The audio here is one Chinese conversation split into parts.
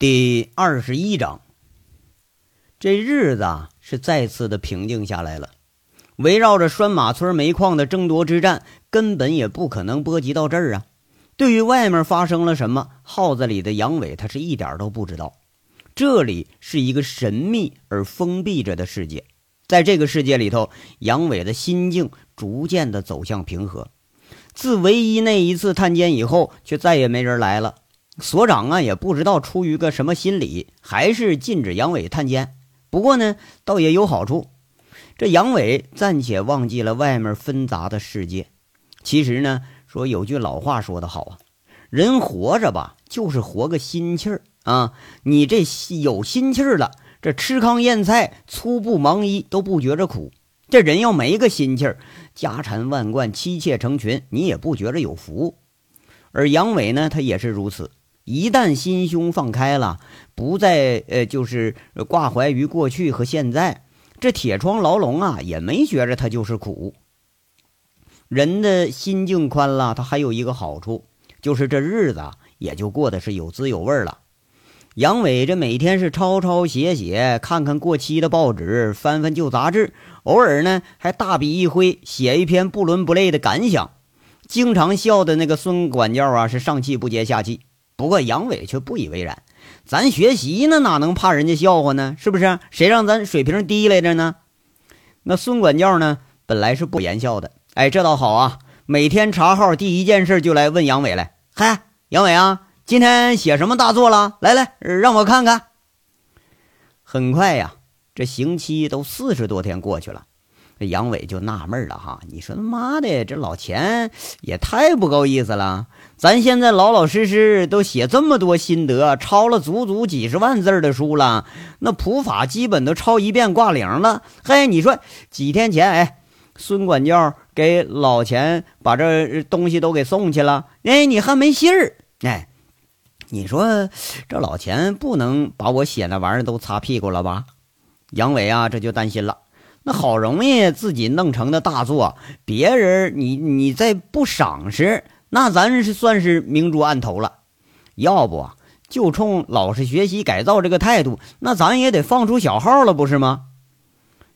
第二十一章，这日子啊是再次的平静下来了。围绕着拴马村煤矿的争夺之战，根本也不可能波及到这儿啊。对于外面发生了什么，号子里的杨伟他是一点都不知道。这里是一个神秘而封闭着的世界，在这个世界里头，杨伟的心境逐渐的走向平和。自唯一那一次探监以后，却再也没人来了。所长啊，也不知道出于个什么心理，还是禁止杨伟探监。不过呢，倒也有好处，这杨伟暂且忘记了外面纷杂的世界。其实呢，说有句老话说得好啊，人活着吧，就是活个心气儿啊。你这有心气儿了，这吃糠咽菜、粗布忙衣都不觉着苦。这人要没个心气儿，家产万贯、妻妾成群，你也不觉着有福。而杨伟呢，他也是如此。一旦心胸放开了，不再呃，就是挂怀于过去和现在，这铁窗牢笼啊，也没觉着它就是苦。人的心境宽了，他还有一个好处，就是这日子也就过得是有滋有味了。杨伟这每天是抄抄写写，看看过期的报纸，翻翻旧杂志，偶尔呢还大笔一挥，写一篇不伦不类的感想。经常笑的那个孙管教啊，是上气不接下气。不过杨伟却不以为然，咱学习呢，哪能怕人家笑话呢？是不是？谁让咱水平低来着呢？那孙管教呢，本来是不言笑的。哎，这倒好啊，每天查号第一件事就来问杨伟来。嗨，杨伟啊，今天写什么大作了？来来，让我看看。很快呀，这刑期都四十多天过去了。这杨伟就纳闷了哈，你说他妈的，这老钱也太不够意思了。咱现在老老实实都写这么多心得，抄了足足几十万字的书了，那普法基本都抄一遍挂零了。嘿，你说几天前，哎，孙管教给老钱把这东西都给送去了，哎，你还没信儿，哎，你说这老钱不能把我写那玩意儿都擦屁股了吧？杨伟啊，这就担心了。那好容易自己弄成的大作，别人你你再不赏识，那咱是算是明珠暗投了。要不就冲老实学习改造这个态度，那咱也得放出小号了，不是吗？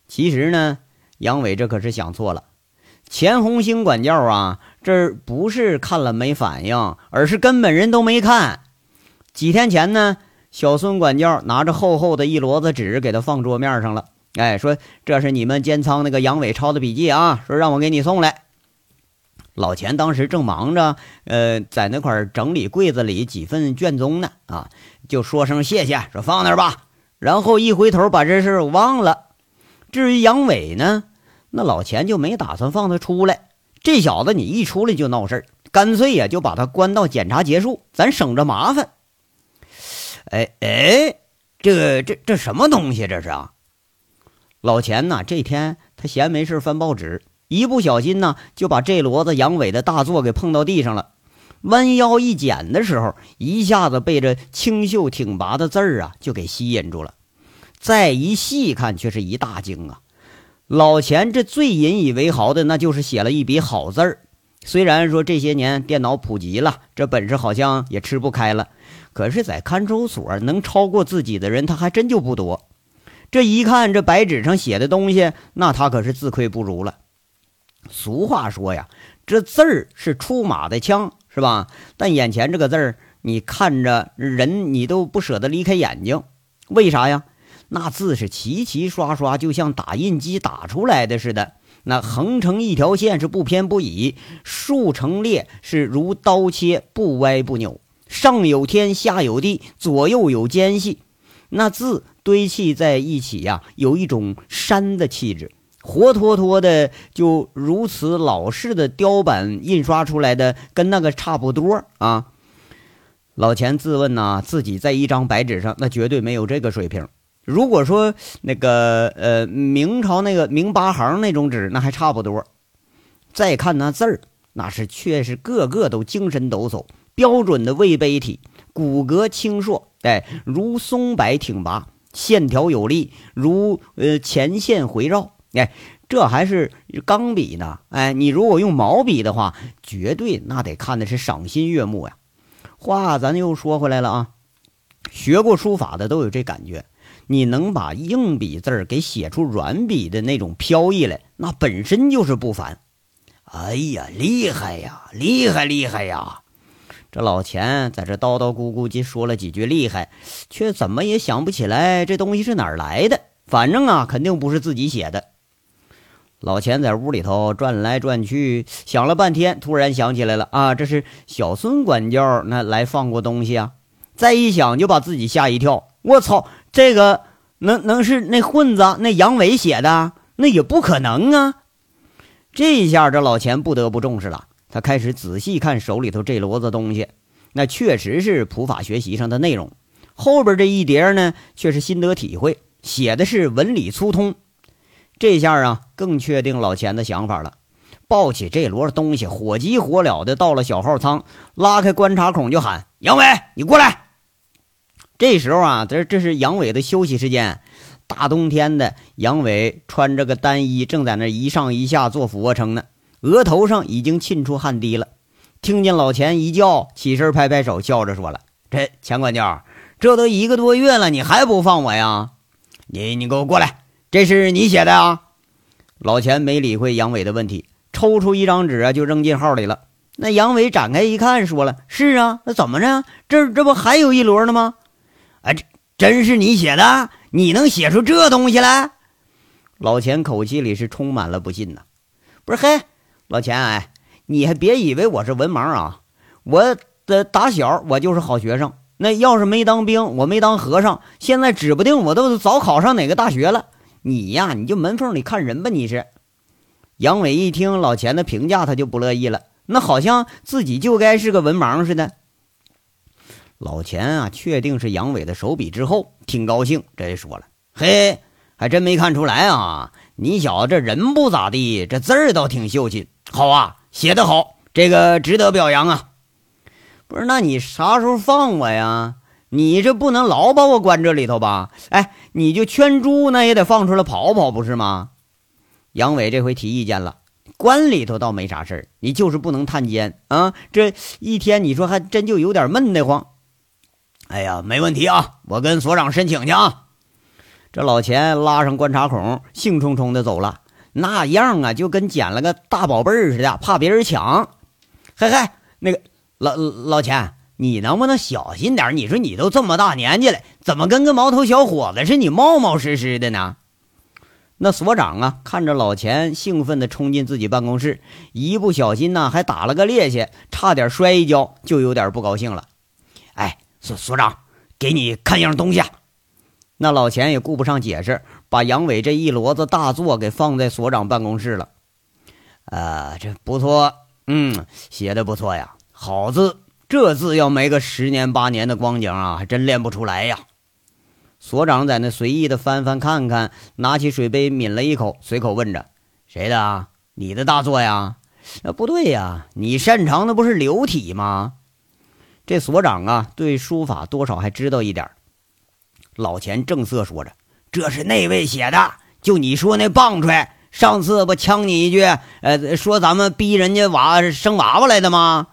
其实呢，杨伟这可是想错了。钱红星管教啊，这不是看了没反应，而是根本人都没看。几天前呢，小孙管教拿着厚厚的一摞子纸给他放桌面上了。哎，说这是你们监仓那个杨伟抄的笔记啊，说让我给你送来。老钱当时正忙着，呃，在那块整理柜子里几份卷宗呢，啊，就说声谢谢，说放那儿吧。然后一回头把这事忘了。至于杨伟呢，那老钱就没打算放他出来。这小子你一出来就闹事儿，干脆呀就把他关到检查结束，咱省着麻烦。哎哎，这这这什么东西？这是啊？老钱呐，这天他闲没事翻报纸，一不小心呢，就把这骡子杨伟的大作给碰到地上了。弯腰一捡的时候，一下子被这清秀挺拔的字儿啊就给吸引住了。再一细看，却是一大惊啊！老钱这最引以为豪的，那就是写了一笔好字儿。虽然说这些年电脑普及了，这本事好像也吃不开了，可是，在看守所能超过自己的人，他还真就不多。这一看，这白纸上写的东西，那他可是自愧不如了。俗话说呀，这字儿是出马的枪，是吧？但眼前这个字儿，你看着人，你都不舍得离开眼睛。为啥呀？那字是齐齐刷刷，就像打印机打出来的似的。那横成一条线是不偏不倚，竖成列是如刀切，不歪不扭。上有天，下有地，左右有间隙。那字。堆砌在一起呀，有一种山的气质，活脱脱的，就如此老式的雕版印刷出来的，跟那个差不多啊。老钱自问呐，自己在一张白纸上，那绝对没有这个水平。如果说那个呃明朝那个明八行那种纸，那还差不多。再看那字儿，那是确实个个都精神抖擞，标准的魏碑体，骨骼清硕，哎，如松柏挺拔。线条有力，如呃前线回绕，哎，这还是钢笔呢，哎，你如果用毛笔的话，绝对那得看的是赏心悦目呀。话咱又说回来了啊，学过书法的都有这感觉。你能把硬笔字儿给写出软笔的那种飘逸来，那本身就是不凡。哎呀，厉害呀，厉害厉害呀！这老钱在这叨叨咕咕叽说了几句厉害，却怎么也想不起来这东西是哪儿来的。反正啊，肯定不是自己写的。老钱在屋里头转来转去，想了半天，突然想起来了啊，这是小孙管教那来放过东西啊。再一想，就把自己吓一跳。我操，这个能能是那混子那杨伟写的？那也不可能啊！这一下，这老钱不得不重视了。他开始仔细看手里头这摞子东西，那确实是普法学习上的内容。后边这一叠呢，却是心得体会，写的是文理粗通。这下啊，更确定老钱的想法了。抱起这摞东西，火急火燎的到了小号舱，拉开观察孔就喊：“杨伟，你过来！”这时候啊，这这是杨伟的休息时间。大冬天的，杨伟穿着个单衣，正在那一上一下做俯卧撑呢，额头上已经沁出汗滴了。听见老钱一叫，起身拍拍手，笑着说了：“这钱管教，这都一个多月了，你还不放我呀？你你给我过来，这是你写的啊？”老钱没理会杨伟的问题，抽出一张纸啊，就扔进号里了。那杨伟展开一看，说了：“是啊，那怎么着？这这不还有一摞呢吗？”哎，这真是你写的？你能写出这东西来？老钱口气里是充满了不信呐。不是嘿，老钱哎，你还别以为我是文盲啊！我的打小我就是好学生。那要是没当兵，我没当和尚，现在指不定我都早考上哪个大学了。你呀，你就门缝里看人吧。你是杨伟一听老钱的评价，他就不乐意了。那好像自己就该是个文盲似的。老钱啊，确定是杨伟的手笔之后，挺高兴。这说了：“嘿，还真没看出来啊！你小子这人不咋地，这字儿倒挺秀气。好啊，写得好，这个值得表扬啊！不是，那你啥时候放我呀？你这不能老把我关这里头吧？哎，你就圈猪，那也得放出来跑跑，不是吗？”杨伟这回提意见了：“关里头倒没啥事儿，你就是不能探监啊！这一天，你说还真就有点闷得慌。”哎呀，没问题啊！我跟所长申请去啊。这老钱拉上观察孔，兴冲冲的走了，那样啊，就跟捡了个大宝贝似的，怕别人抢。嘿嘿，那个老老钱，你能不能小心点？你说你都这么大年纪了，怎么跟个毛头小伙子似的？你冒冒失失的呢？那所长啊，看着老钱兴奋的冲进自己办公室，一不小心呢，还打了个趔趄，差点摔一跤，就有点不高兴了。哎。所所长，给你看样东西。那老钱也顾不上解释，把杨伟这一摞子大作给放在所长办公室了。啊，这不错，嗯，写的不错呀，好字。这字要没个十年八年的光景啊，还真练不出来呀。所长在那随意的翻翻看看，拿起水杯抿了一口，随口问着：“谁的啊？你的大作呀？”“啊，不对呀，你擅长的不是流体吗？”这所长啊，对书法多少还知道一点老钱正色说着：“这是那位写的，就你说那棒槌，上次不呛你一句，呃，说咱们逼人家娃生娃娃来的吗？”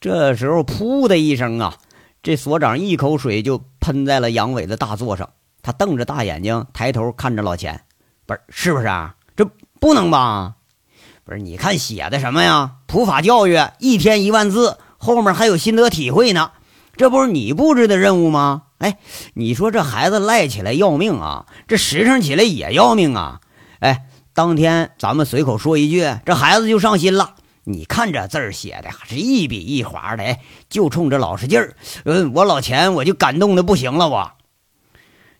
这时候，噗的一声啊，这所长一口水就喷在了杨伟的大座上。他瞪着大眼睛，抬头看着老钱：“不是，是不是啊？这不能吧？不是，你看写的什么呀？普法教育，一天一万字。”后面还有心得体会呢，这不是你布置的任务吗？哎，你说这孩子赖起来要命啊，这实诚起来也要命啊！哎，当天咱们随口说一句，这孩子就上心了。你看这字儿写的还是一笔一划的，哎，就冲着老实劲儿。嗯，我老钱我就感动的不行了，我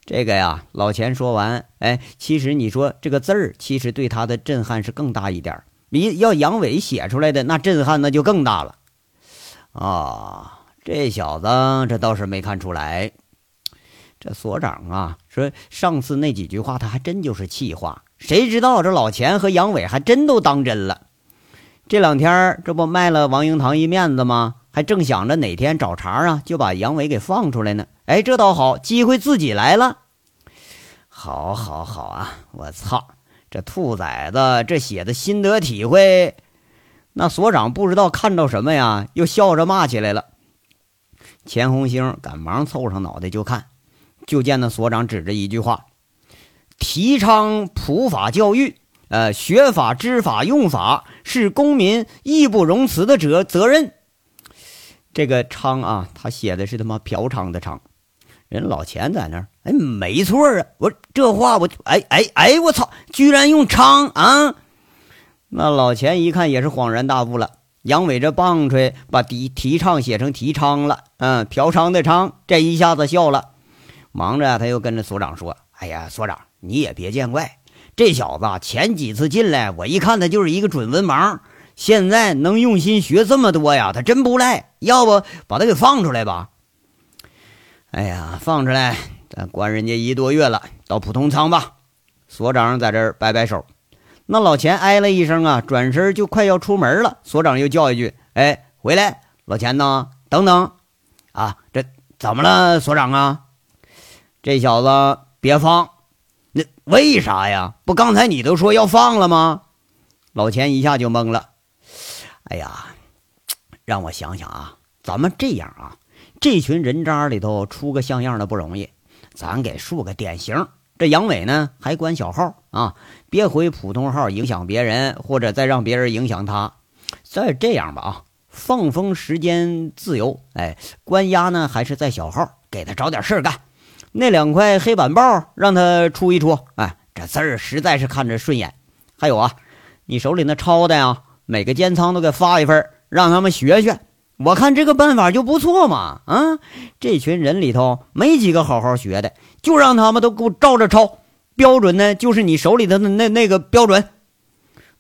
这个呀，老钱说完，哎，其实你说这个字儿，其实对他的震撼是更大一点比要杨伟写出来的那震撼那就更大了。啊，这小子这倒是没看出来。这所长啊，说上次那几句话他还真就是气话，谁知道这老钱和杨伟还真都当真了。这两天这不卖了王英堂一面子吗？还正想着哪天找茬啊，就把杨伟给放出来呢。哎，这倒好，机会自己来了。好，好，好啊！我操，这兔崽子这写的心得体会。那所长不知道看到什么呀，又笑着骂起来了。钱红星赶忙凑上脑袋就看，就见那所长指着一句话：“提倡普法教育，呃，学法、知法、用法是公民义不容辞的责责任。”这个“昌”啊，他写的是他妈嫖娼的“娼”。人老钱在那儿，哎，没错啊！我这话我，哎哎哎，我操！居然用“娼”啊！那老钱一看也是恍然大悟了。杨伟这棒槌把提提倡写成提倡了，嗯，嫖娼的娼，这一下子笑了，忙着他又跟着所长说：“哎呀，所长你也别见怪，这小子前几次进来，我一看他就是一个准文盲，现在能用心学这么多呀，他真不赖。要不把他给放出来吧？哎呀，放出来，咱关人家一个多月了，到普通舱吧。”所长在这儿摆摆手。那老钱哎了一声啊，转身就快要出门了。所长又叫一句：“哎，回来！老钱呢？等等，啊，这怎么了？所长啊，这小子别放！那为啥呀？不，刚才你都说要放了吗？”老钱一下就懵了。哎呀，让我想想啊，咱们这样啊，这群人渣里头出个像样的不容易，咱给树个典型。这杨伟呢，还关小号啊，别回普通号影响别人，或者再让别人影响他。再这样吧啊，放风时间自由，哎，关押呢还是在小号，给他找点事儿干。那两块黑板报让他出一出，哎，这字儿实在是看着顺眼。还有啊，你手里那抄的呀，每个监仓都给发一份，让他们学学。我看这个办法就不错嘛，啊，这群人里头没几个好好学的。就让他们都给我照着抄，标准呢就是你手里的那那那个标准。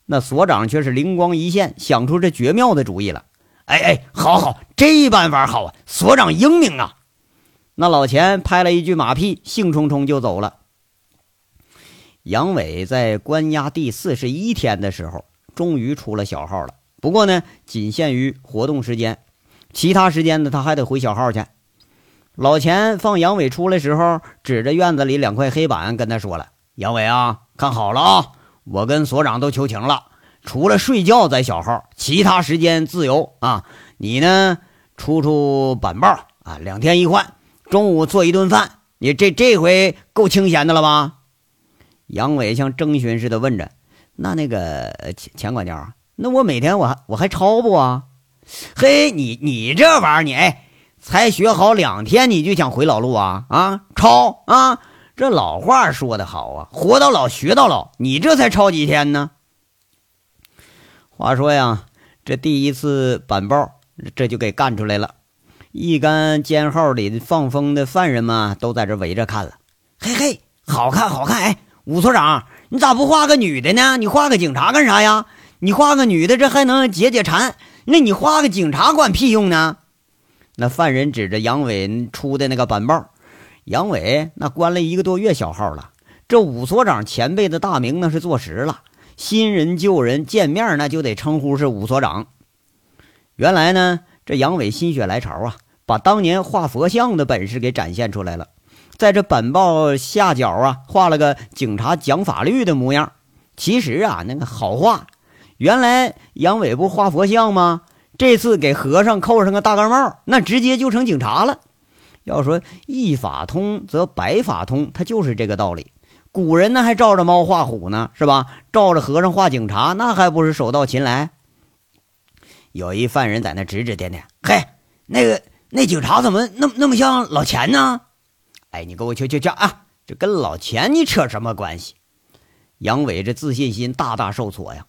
那所长却是灵光一现，想出这绝妙的主意了。哎哎，好好，这办法好啊！所长英明啊！那老钱拍了一句马屁，兴冲冲就走了。杨伟在关押第四十一天的时候，终于出了小号了。不过呢，仅限于活动时间，其他时间呢，他还得回小号去。老钱放杨伟出来时候，指着院子里两块黑板跟他说了：“杨伟啊，看好了啊，我跟所长都求情了，除了睡觉在小号，其他时间自由啊。你呢，出出板报啊，两天一换，中午做一顿饭。你这这回够清闲的了吧？”杨伟像征询似的问着：“那那个钱钱管教，那我每天我还我还抄不啊？嘿，你你这玩意儿，你哎。”才学好两天，你就想回老路啊？啊，抄啊！这老话说得好啊，活到老学到老。你这才抄几天呢？话说呀，这第一次板报，这就给干出来了。一干监号里放风的犯人们都在这围着看了。嘿嘿，好看好看！哎，武所长，你咋不画个女的呢？你画个警察干啥呀？你画个女的，这还能解解馋？那你画个警察管屁用呢？那犯人指着杨伟出的那个板报，杨伟那关了一个多月小号了。这武所长前辈的大名那是坐实了，新人旧人见面那就得称呼是武所长。原来呢，这杨伟心血来潮啊，把当年画佛像的本事给展现出来了，在这板报下角啊画了个警察讲法律的模样。其实啊，那个好画。原来杨伟不画佛像吗？这次给和尚扣上个大盖帽，那直接就成警察了。要说一法通则百法通，他就是这个道理。古人呢还照着猫画虎呢，是吧？照着和尚画警察，那还不是手到擒来？有一犯人在那指指点点，嘿，那个那警察怎么那么那么像老钱呢？哎，你给我去去去啊！这跟老钱你扯什么关系？杨伟这自信心大大受挫呀。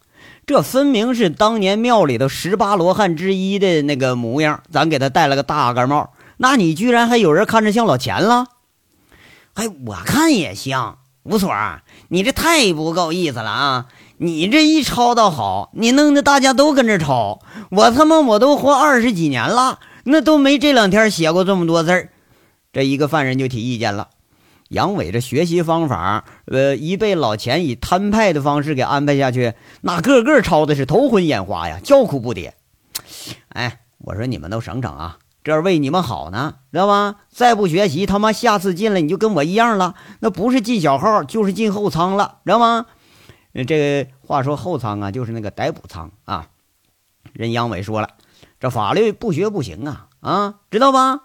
这分明是当年庙里的十八罗汉之一的那个模样，咱给他戴了个大盖帽，那你居然还有人看着像老钱了？哎，我看也像。吴所，你这太不够意思了啊！你这一抄倒好，你弄得大家都跟着抄，我他妈我都活二十几年了，那都没这两天写过这么多字儿。这一个犯人就提意见了。杨伟这学习方法，呃，一被老钱以摊派的方式给安排下去，那个个抄的是头昏眼花呀，叫苦不迭。哎，我说你们都省省啊，这是为你们好呢，知道吗？再不学习，他妈下次进来你就跟我一样了，那不是进小号就是进后仓了，知道吗？这话说后仓啊，就是那个逮捕仓啊。人杨伟说了，这法律不学不行啊，啊，知道吧？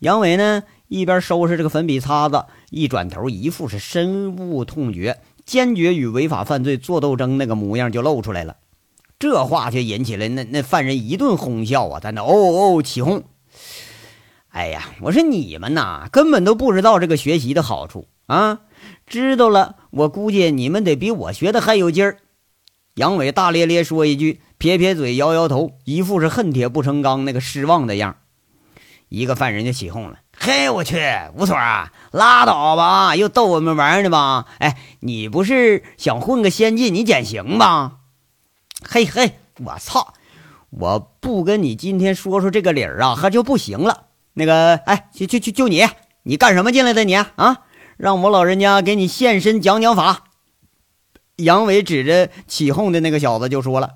杨伟呢，一边收拾这个粉笔擦子，一转头，一副是深恶痛绝、坚决与违法犯罪作斗争那个模样就露出来了。这话却引起了那那犯人一顿哄笑啊，在那哦哦起哄。哎呀，我说你们呐，根本都不知道这个学习的好处啊！知道了，我估计你们得比我学的还有劲儿。杨伟大咧咧说一句，撇撇嘴，摇摇头，一副是恨铁不成钢那个失望的样。一个犯人就起哄了：“嘿，我去，吴所啊，拉倒吧，又逗我们玩呢吧？哎，你不是想混个先进，你减刑吧？嘿嘿，我操！我不跟你今天说说这个理儿啊，还就不行了。那个，哎，就就就就你，你干什么进来的你啊？让我老人家给你现身讲讲法。”杨伟指着起哄的那个小子就说了：“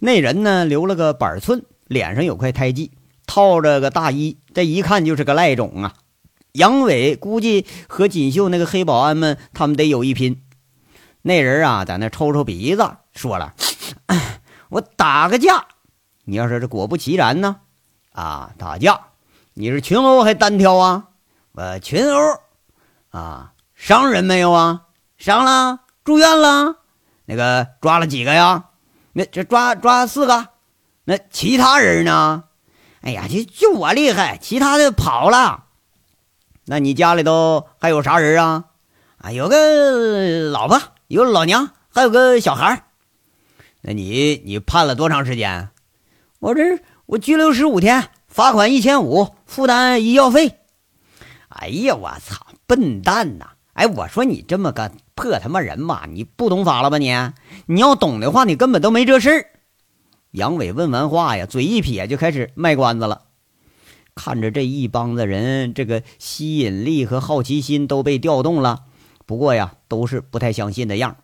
那人呢，留了个板寸，脸上有块胎记，套着个大衣，这一看就是个赖种啊。”杨伟估计和锦绣那个黑保安们，他们得有一拼。那人啊，在那抽抽鼻子，说了：“ 我打个架，你要说这果不其然呢？啊，打架，你是群殴还单挑啊？我群殴，啊，伤人没有啊？伤了。”住院了，那个抓了几个呀？那这抓抓四个，那其他人呢？哎呀，就就我厉害，其他的跑了。那你家里头还有啥人啊？啊，有个老婆，有老娘，还有个小孩。那你你判了多长时间？我这我拘留十五天，罚款一千五，负担医药费。哎呀，我操，笨蛋呐！哎，我说你这么个。破他妈人吧！你不懂法了吧？你你要懂的话，你根本都没这事儿。杨伟问完话呀，嘴一撇，就开始卖关子了。看着这一帮子人，这个吸引力和好奇心都被调动了。不过呀，都是不太相信的样。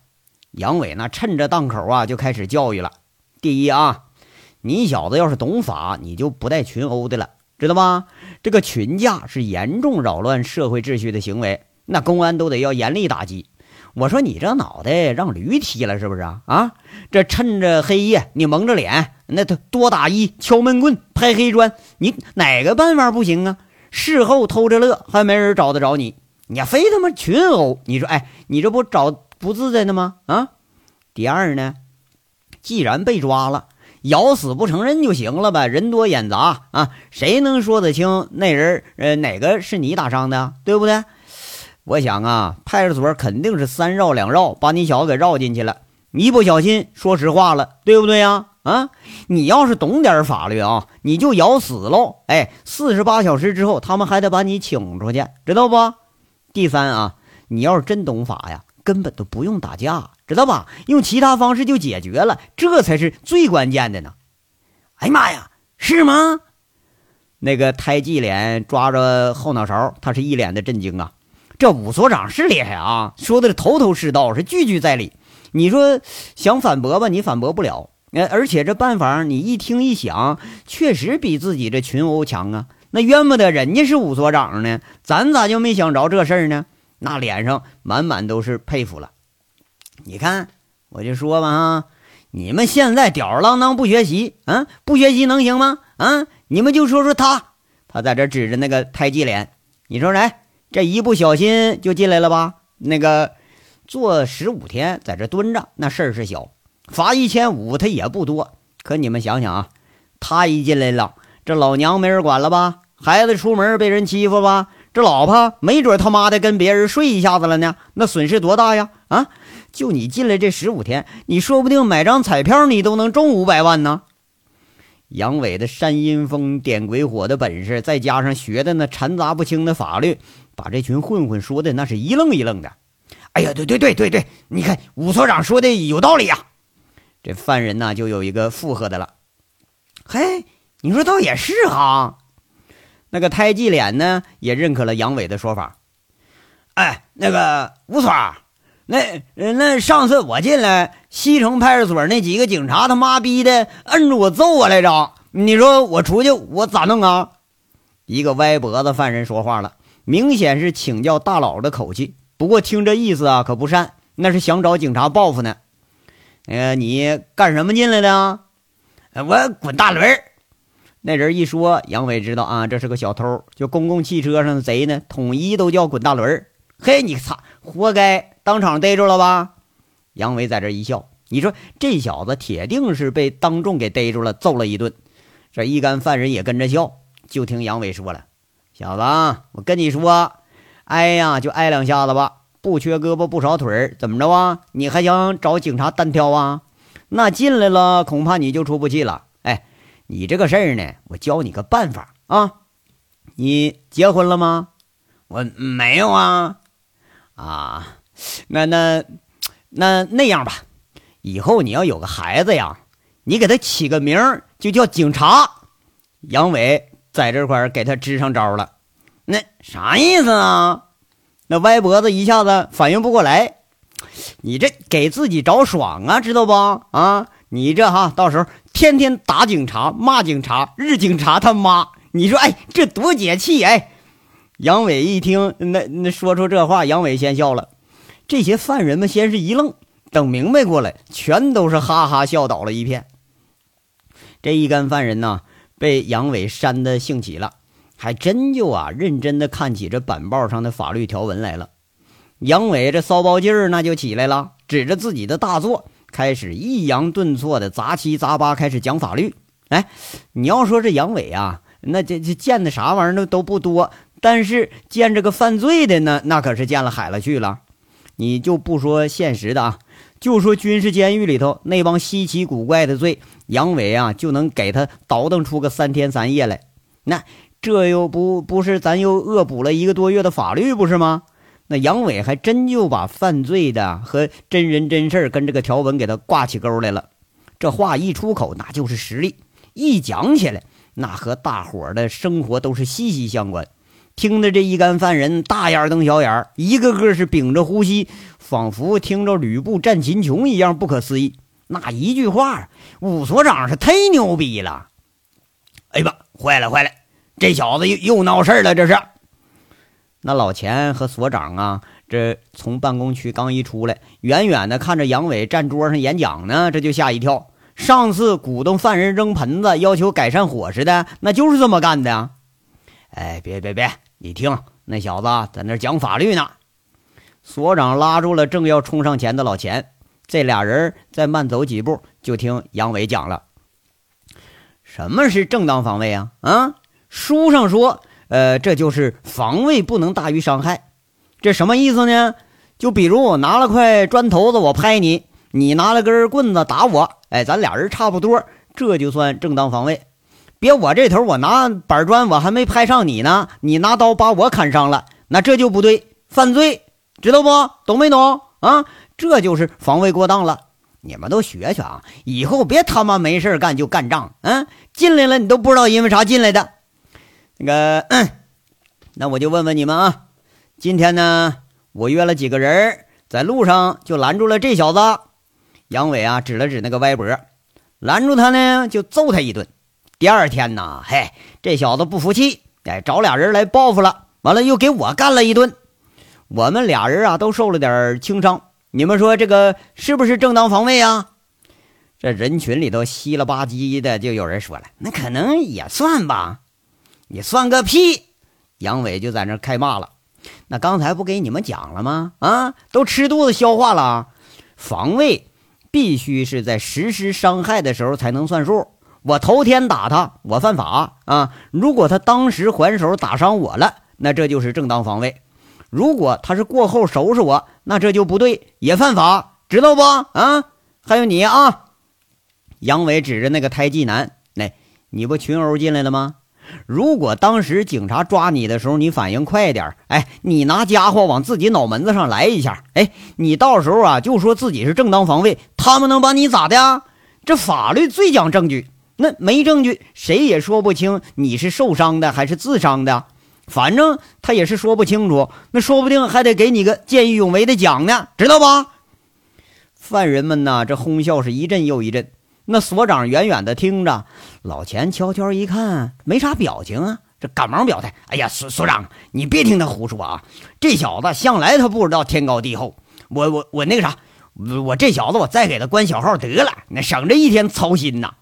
杨伟呢，趁着档口啊，就开始教育了。第一啊，你小子要是懂法，你就不带群殴的了，知道吧？这个群架是严重扰乱社会秩序的行为，那公安都得要严厉打击。我说你这脑袋让驴踢了是不是啊？啊，这趁着黑夜你蒙着脸，那他多打一敲闷棍拍黑砖，你哪个办法不行啊？事后偷着乐还没人找得着你，你非他妈群殴，你说哎，你这不找不自在的吗？啊，第二呢，既然被抓了，咬死不承认就行了呗，人多眼杂啊，谁能说得清那人呃哪个是你打伤的，对不对？我想啊，派出所肯定是三绕两绕，把你小子给绕进去了。一不小心说实话了，对不对呀？啊，你要是懂点法律啊，你就咬死喽。哎，四十八小时之后，他们还得把你请出去，知道不？第三啊，你要是真懂法呀，根本都不用打架，知道吧？用其他方式就解决了，这才是最关键的呢。哎呀妈呀，是吗？那个胎记脸抓着后脑勺，他是一脸的震惊啊。这武所长是厉害啊，说的是头头是道，是句句在理。你说想反驳吧，你反驳不了。呃，而且这办法你一听一想，确实比自己这群殴强啊。那怨不得人家是武所长呢，咱咋就没想着这事儿呢？那脸上满满都是佩服了。你看，我就说吧哈，你们现在吊儿郎当不学习，啊，不学习能行吗？啊，你们就说说他，他在这指着那个胎记脸，你说来。这一不小心就进来了吧？那个坐十五天在这蹲着，那事儿是小，罚一千五他也不多。可你们想想啊，他一进来了，这老娘没人管了吧？孩子出门被人欺负吧？这老婆没准他妈的跟别人睡一下子了呢，那损失多大呀？啊，就你进来这十五天，你说不定买张彩票你都能中五百万呢。杨伟的煽阴风点鬼火的本事，再加上学的那掺杂不清的法律。把这群混混说的那是一愣一愣的，哎呀，对对对对对，你看武所长说的有道理呀。这犯人呢就有一个附和的了，嘿，你说倒也是哈。那个胎记脸呢也认可了杨伟的说法。哎，那个吴所，那那上次我进来西城派出所那几个警察他妈逼的摁住我揍我来着，你说我出去我咋弄啊？一个歪脖子犯人说话了。明显是请教大佬的口气，不过听这意思啊，可不善，那是想找警察报复呢。呃，你干什么进来的？我滚大轮。那人一说，杨伟知道啊，这是个小偷，就公共汽车上的贼呢，统一都叫滚大轮嘿，你擦，活该，当场逮住了吧？杨伟在这一笑，你说这小子铁定是被当众给逮住了，揍了一顿。这一干犯人也跟着笑。就听杨伟说了：“小子，我跟你说，挨呀就挨两下子吧，不缺胳膊不少腿，怎么着啊？你还想找警察单挑啊？那进来了，恐怕你就出不去了。哎，你这个事儿呢，我教你个办法啊。你结婚了吗？我没有啊。啊，那那那那样吧，以后你要有个孩子呀，你给他起个名儿，就叫警察。杨伟。”在这块儿给他支上招了，那啥意思啊？那歪脖子一下子反应不过来，你这给自己找爽啊，知道不？啊，你这哈到时候天天打警察、骂警察、日警察他妈，你说哎，这多解气哎！杨伟一听，那那说出这话，杨伟先笑了。这些犯人们先是一愣，等明白过来，全都是哈哈笑倒了一片。这一干犯人呢？被杨伟煽的兴起了，还真就啊认真的看起这板报上的法律条文来了。杨伟这骚包劲儿那就起来了，指着自己的大作，开始抑扬顿挫的杂七杂八开始讲法律。哎，你要说这杨伟啊，那这这见的啥玩意儿都都不多，但是见这个犯罪的呢，那可是见了海了去了。你就不说现实的啊。就说军事监狱里头那帮稀奇古怪的罪，杨伟啊就能给他倒腾出个三天三夜来。那这又不不是咱又恶补了一个多月的法律不是吗？那杨伟还真就把犯罪的和真人真事跟这个条文给他挂起钩来了。这话一出口，那就是实力；一讲起来，那和大伙的生活都是息息相关。听着这一干犯人大眼瞪小眼一个个是屏着呼吸，仿佛听着吕布战秦琼一样不可思议。那一句话，武所长是忒牛逼了！哎吧，坏了坏了，这小子又又闹事了！这是。那老钱和所长啊，这从办公区刚一出来，远远的看着杨伟站桌上演讲呢，这就吓一跳。上次鼓动犯人扔盆子，要求改善伙食的，那就是这么干的。哎，别别别！你听，那小子在那讲法律呢。所长拉住了正要冲上前的老钱，这俩人再慢走几步，就听杨伟讲了：什么是正当防卫啊？啊，书上说，呃，这就是防卫不能大于伤害。这什么意思呢？就比如我拿了块砖头子，我拍你，你拿了根棍子打我，哎，咱俩人差不多，这就算正当防卫。别我这头我拿板砖，我还没拍上你呢，你拿刀把我砍伤了，那这就不对，犯罪，知道不？懂没懂啊？这就是防卫过当了。你们都学学啊，以后别他妈没事干就干仗，嗯，进来了你都不知道因为啥进来的。那个，嗯那我就问问你们啊，今天呢，我约了几个人，在路上就拦住了这小子。杨伟啊，指了指那个歪脖，拦住他呢，就揍他一顿。第二天呢，嘿，这小子不服气，哎，找俩人来报复了。完了，又给我干了一顿。我们俩人啊，都受了点轻伤。你们说这个是不是正当防卫啊？这人群里头稀了吧唧的，就有人说了：“那可能也算吧。”你算个屁！杨伟就在那开骂了。那刚才不给你们讲了吗？啊，都吃肚子消化了。防卫必须是在实施伤害的时候才能算数。我头天打他，我犯法啊！如果他当时还手打伤我了，那这就是正当防卫；如果他是过后收拾我，那这就不对，也犯法，知道不？啊！还有你啊！杨伟指着那个胎记男，那你不群殴进来了吗？如果当时警察抓你的时候，你反应快点，哎，你拿家伙往自己脑门子上来一下，哎，你到时候啊就说自己是正当防卫，他们能把你咋的？这法律最讲证据。那没证据，谁也说不清你是受伤的还是自伤的，反正他也是说不清楚。那说不定还得给你个见义勇为的奖呢，知道吧？犯人们呐，这哄笑是一阵又一阵。那所长远远的听着，老钱悄悄一看，没啥表情啊，这赶忙表态：“哎呀，所所长，你别听他胡说啊！这小子向来他不知道天高地厚。我我我那个啥，我这小子我再给他关小号得了，那省着一天操心呐。”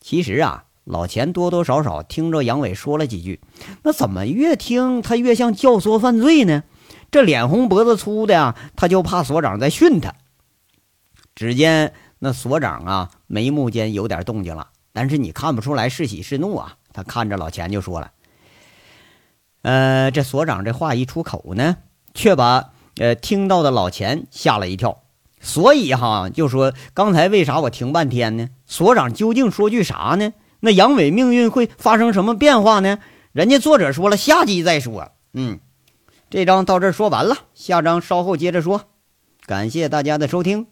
其实啊，老钱多多少少听着杨伟说了几句，那怎么越听他越像教唆犯罪呢？这脸红脖子粗的呀，他就怕所长在训他。只见那所长啊，眉目间有点动静了，但是你看不出来是喜是怒啊。他看着老钱就说了：“呃，这所长这话一出口呢，却把呃听到的老钱吓了一跳。所以哈，就说刚才为啥我停半天呢？所长究竟说句啥呢？”那杨伟命运会发生什么变化呢？人家作者说了，下集再说。嗯，这章到这儿说完了，下章稍后接着说。感谢大家的收听。